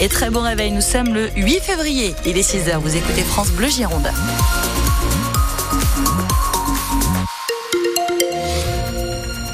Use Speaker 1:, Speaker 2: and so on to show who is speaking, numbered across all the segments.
Speaker 1: Et très bon réveil, nous sommes le 8 février. Il est 6h, vous écoutez France Bleu Gironde.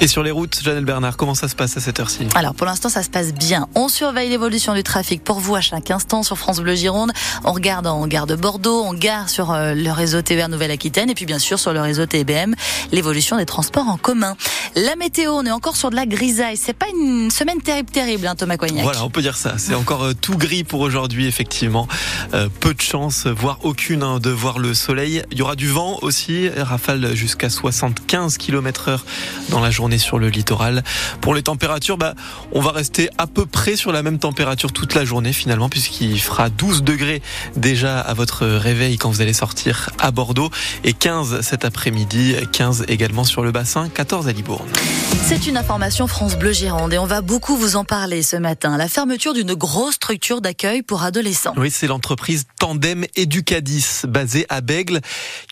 Speaker 2: Et sur les routes, Janelle Bernard, comment ça se passe à cette heure-ci
Speaker 1: Alors pour l'instant ça se passe bien. On surveille l'évolution du trafic pour vous à chaque instant sur France Bleu Gironde. On regarde en gare de Bordeaux, on garde sur euh, le réseau TER Nouvelle-Aquitaine et puis bien sûr sur le réseau TBM l'évolution des transports en commun. La météo, on est encore sur de la grisaille. C'est pas une semaine terrible terrible, hein, Thomas Coignac.
Speaker 2: Voilà, on peut dire ça. C'est encore euh, tout gris pour aujourd'hui, effectivement. Euh, peu de chance, voire aucune, hein, de voir le soleil. Il y aura du vent aussi, rafale jusqu'à 75 km heure dans la journée sur le littoral. Pour les températures, bah, on va rester à peu près sur la même température toute la journée finalement, puisqu'il fera 12 degrés déjà à votre réveil quand vous allez sortir à Bordeaux et 15 cet après-midi, 15 également sur le bassin, 14 à Libourne.
Speaker 1: C'est une information France Bleu Gironde et on va beaucoup vous en parler ce matin. La fermeture d'une grosse structure d'accueil pour adolescents.
Speaker 2: Oui, c'est l'entreprise Tandem Educadis, basée à Bègle,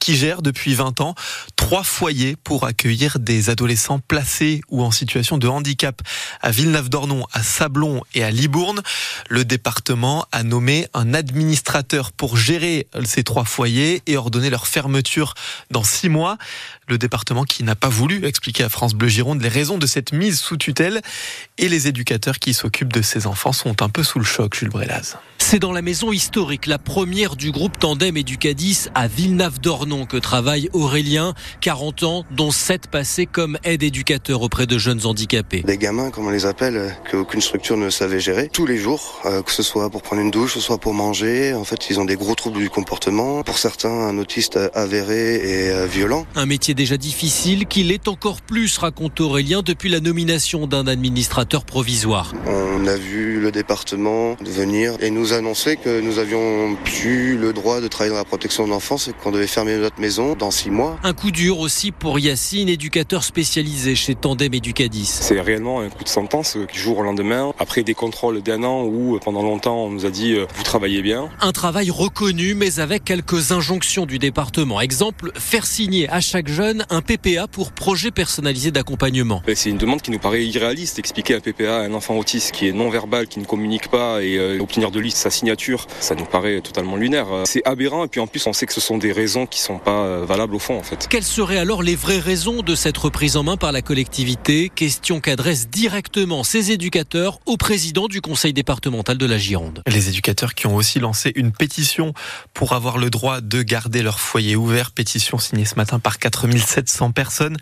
Speaker 2: qui gère depuis 20 ans trois foyers pour accueillir des adolescents placés ou en situation de handicap à Villeneuve-d'Ornon, à Sablon et à Libourne. Le département a nommé un administrateur pour gérer ces trois foyers et ordonner leur fermeture dans six mois. Le département qui n'a pas voulu expliquer à France Bleu Gironde les raisons de cette mise sous tutelle et les éducateurs qui s'occupent de ces enfants sont un peu sous le choc, Jules Brélaz.
Speaker 3: C'est dans la maison historique, la première du groupe Tandem Educadis à Villeneuve-d'Ornon que travaille Aurélien, 40 ans, dont 7 passés comme aide-éducateur auprès de jeunes handicapés.
Speaker 4: Des gamins, comme on les appelle, euh, qu'aucune structure ne savait gérer, tous les jours, euh, que ce soit pour prendre une douche, que ce soit pour manger. En fait, ils ont des gros troubles du comportement. Pour certains, un autiste avéré et euh, violent.
Speaker 3: Un métier déjà difficile qu'il est encore plus, raconte Aurélien, depuis la nomination d'un administrateur provisoire.
Speaker 4: On a vu le département venir et nous annoncer que nous avions plus le droit de travailler dans la protection de l'enfance et qu'on devait fermer notre maison dans six mois.
Speaker 3: Un coup dur aussi pour Yacine, éducateur spécialisé chez Tandem Educadis.
Speaker 5: C'est réellement un coup de sentence qui joue au lendemain, après des contrôles d'un an où pendant longtemps on nous a dit euh, vous travaillez bien.
Speaker 3: Un travail reconnu mais avec quelques injonctions du département. Exemple, faire signer à chaque jeune un PPA pour projet personnalisé d'accompagnement.
Speaker 5: C'est une demande qui nous paraît irréaliste. Expliquer un PPA à un enfant autiste qui est non verbal, qui ne communique pas et euh, obtenir de lui sa signature, ça nous paraît totalement lunaire. C'est aberrant et puis en plus on sait que ce sont des raisons qui sont pas euh, valables au fond en fait.
Speaker 3: Quelles seraient alors les vraies raisons de cette reprise en main par la collectivité Question qu'adressent directement ces éducateurs au président du conseil départemental de la Gironde.
Speaker 2: Les éducateurs qui ont aussi lancé une pétition pour avoir le droit de garder leur foyer ouvert, pétition signée ce matin par 4700 personnes.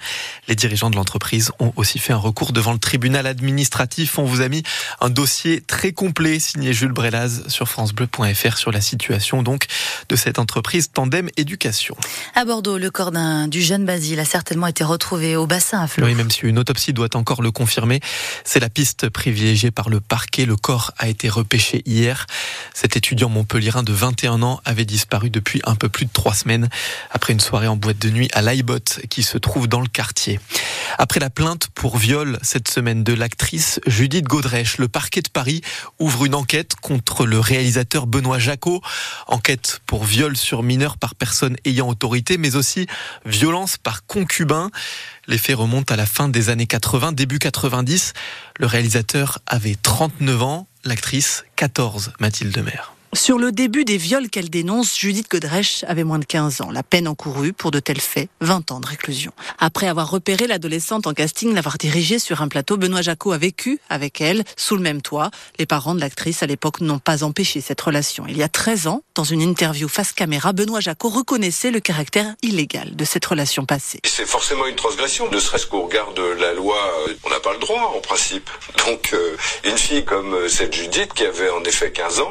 Speaker 2: Les dirigeants de l'entreprise ont aussi fait un recours devant le tribunal administratif. On vous a mis un dossier très complet signé Jules Brelaz sur francebleu.fr sur la situation donc de cette entreprise Tandem Éducation.
Speaker 1: À Bordeaux, le corps du jeune Basile a certainement été retrouvé au bassin à flot.
Speaker 2: Même si une autopsie doit encore le confirmer, c'est la piste privilégiée par le parquet. Le corps a été repêché hier. Cet étudiant montpellierin de 21 ans avait disparu depuis un peu plus de trois semaines après une soirée en boîte de nuit à l'Aibot qui se trouve dans le quartier. Après la plainte pour viol cette semaine de l'actrice Judith Godrèche, le parquet de Paris ouvre une enquête contre le réalisateur Benoît Jacot. Enquête pour viol sur mineur par personne ayant autorité, mais aussi violence par concubin. Les faits remontent à la fin des années 80, début 90. Le réalisateur avait 39 ans, l'actrice 14, Mathilde Maire.
Speaker 6: Sur le début des viols qu'elle dénonce, Judith Godrèche avait moins de 15 ans. La peine encourue pour de tels faits, 20 ans de réclusion. Après avoir repéré l'adolescente en casting, l'avoir dirigée sur un plateau, Benoît Jacot a vécu avec elle, sous le même toit. Les parents de l'actrice à l'époque n'ont pas empêché cette relation. Il y a 13 ans, dans une interview face caméra, Benoît Jacot reconnaissait le caractère illégal de cette relation passée.
Speaker 7: C'est forcément une transgression, ne serait-ce qu'au regard de la loi, euh, on n'a pas le droit en principe. Donc euh, une fille comme euh, cette Judith qui avait en effet 15 ans,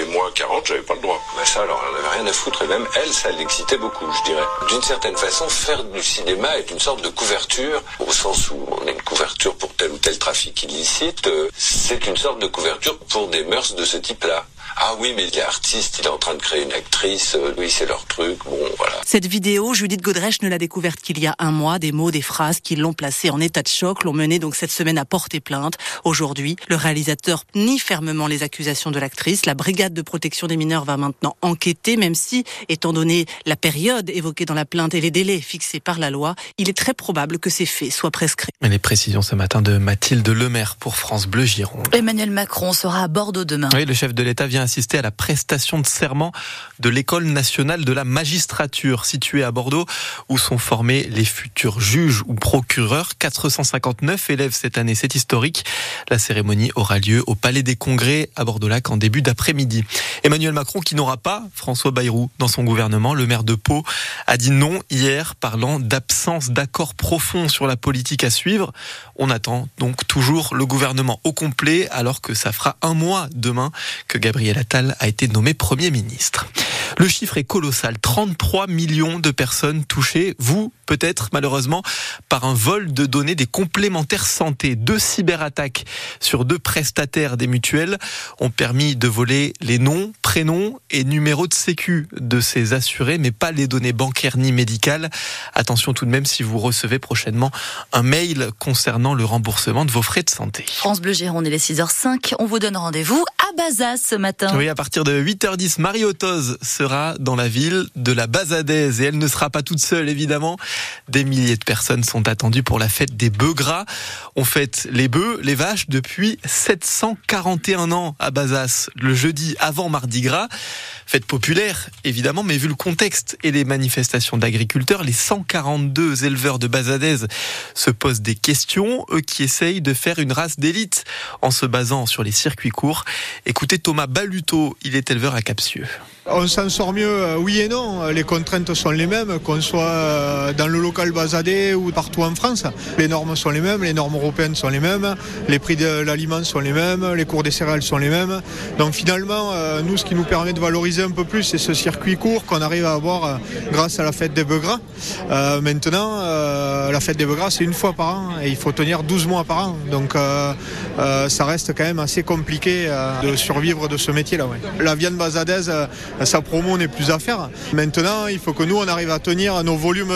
Speaker 7: et moi 40, j'avais pas le droit. Mais ça, alors, elle avait rien à foutre. Et même elle, ça l'excitait beaucoup, je dirais. D'une certaine façon, faire du cinéma est une sorte de couverture, au sens où on a une couverture pour tel ou tel trafic illicite. c'est une sorte de couverture pour des mœurs de ce type-là. Ah oui, mais l'artiste, il est en train de créer une actrice, euh, oui, c'est leur truc, bon, voilà.
Speaker 6: Cette vidéo, Judith Godrèche ne l'a découverte qu'il y a un mois. Des mots, des phrases qui l'ont placée en état de choc, l'ont mené donc cette semaine à porter plainte. Aujourd'hui, le réalisateur nie fermement les accusations de l'actrice. La brigade de protection des mineurs va maintenant enquêter, même si, étant donné la période évoquée dans la plainte et les délais fixés par la loi, il est très probable que ces faits soient prescrits.
Speaker 2: Les précisions ce matin de Mathilde Lemaire pour France Bleu Gironde.
Speaker 1: Emmanuel Macron sera à Bordeaux demain.
Speaker 2: Oui, le chef de l'État vient assister à la prestation de serment de l'École nationale de la magistrature située à Bordeaux où sont formés les futurs juges ou procureurs. 459 élèves cette année, c'est historique. La cérémonie aura lieu au Palais des Congrès à Bordeaux-Lac en début d'après-midi. Emmanuel Macron qui n'aura pas François Bayrou dans son gouvernement, le maire de Pau, a dit non hier parlant d'absence d'accord profond sur la politique à suivre. On attend donc toujours le gouvernement au complet alors que ça fera un mois demain que Gabriel Attal a été nommé Premier ministre. Le chiffre est colossal, 33 millions de personnes touchées, vous peut-être malheureusement par un vol de données des complémentaires santé. Deux cyberattaques sur deux prestataires des mutuelles ont permis de voler les noms, prénoms et numéros de sécu de ces assurés, mais pas les données bancaires ni médicales. Attention tout de même si vous recevez prochainement un mail concernant le remboursement de vos frais de santé.
Speaker 1: France Bleu Gironde, il est 6h05. On vous donne rendez-vous Ce matin.
Speaker 2: Oui, à partir de 8h10, Marie Autos sera dans la ville de la Bazadaise et elle ne sera pas toute seule évidemment. Des milliers de personnes sont attendues pour la fête des bœufs gras. On fête les bœufs, les vaches depuis 741 ans à Bazas, le jeudi avant Mardi Gras. Fête populaire, évidemment, mais vu le contexte et les manifestations d'agriculteurs, les 142 éleveurs de Bazadaise se posent des questions, eux qui essayent de faire une race d'élite en se basant sur les circuits courts. Écoutez Thomas Baluto, il est éleveur à Capsieux.
Speaker 8: On s'en sort mieux, euh, oui et non. Les contraintes sont les mêmes, qu'on soit euh, dans le local basadé ou partout en France. Les normes sont les mêmes, les normes européennes sont les mêmes, les prix de l'aliment sont les mêmes, les cours des céréales sont les mêmes. Donc finalement, euh, nous, ce qui nous permet de valoriser un peu plus, c'est ce circuit court qu'on arrive à avoir grâce à la fête des bœufs gras. maintenant, la fête des bœufs gras, c'est une fois par an et il faut tenir 12 mois par an. Donc ça reste quand même assez compliqué de survivre de ce métier-là. La viande basadaise, sa promo n'est plus à faire. Maintenant, il faut que nous, on arrive à tenir nos volumes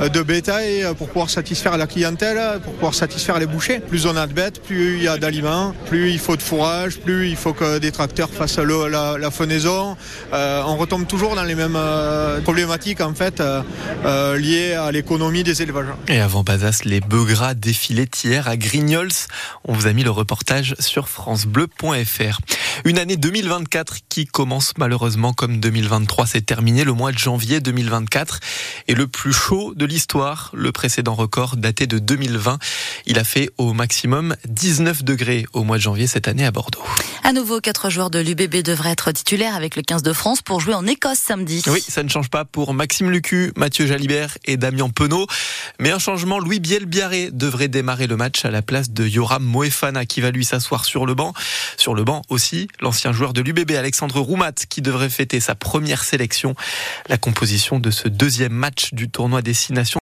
Speaker 8: de bétail pour pouvoir satisfaire la clientèle, pour pouvoir satisfaire les bouchers. Plus on a de bêtes, plus il y a d'aliments, plus il faut de fourrage, plus il faut que des tracteurs fassent la, la, fenaison. Euh, on retombe toujours dans les mêmes euh, problématiques en fait euh, liées à l'économie des élevages.
Speaker 2: Et avant Bazas, les bœufs gras défilaient hier à Grignols. On vous a mis le reportage sur francebleu.fr. Une année 2024 qui commence malheureusement comme 2023 s'est terminé. Le mois de janvier 2024 est le plus chaud de l'histoire. Le précédent record daté de 2020. Il a fait au maximum 19 degrés au mois de janvier cette année à Bordeaux.
Speaker 1: À nouveau, quatre joueurs de l'UBB devraient être titulaires avec le 15 de France pour jouer en Écosse samedi.
Speaker 2: Oui, ça ne change pas pour Maxime Lucu, Mathieu Jalibert et Damien Penaud. Mais un changement, Louis Biel-Biarré devrait démarrer le match à la place de Yoram Moefana qui va lui s'asseoir sur le banc. Sur le banc aussi, l'ancien joueur de l'UBB Alexandre Roumat qui devrait fêter sa première sélection. La composition de ce deuxième match du tournoi Destination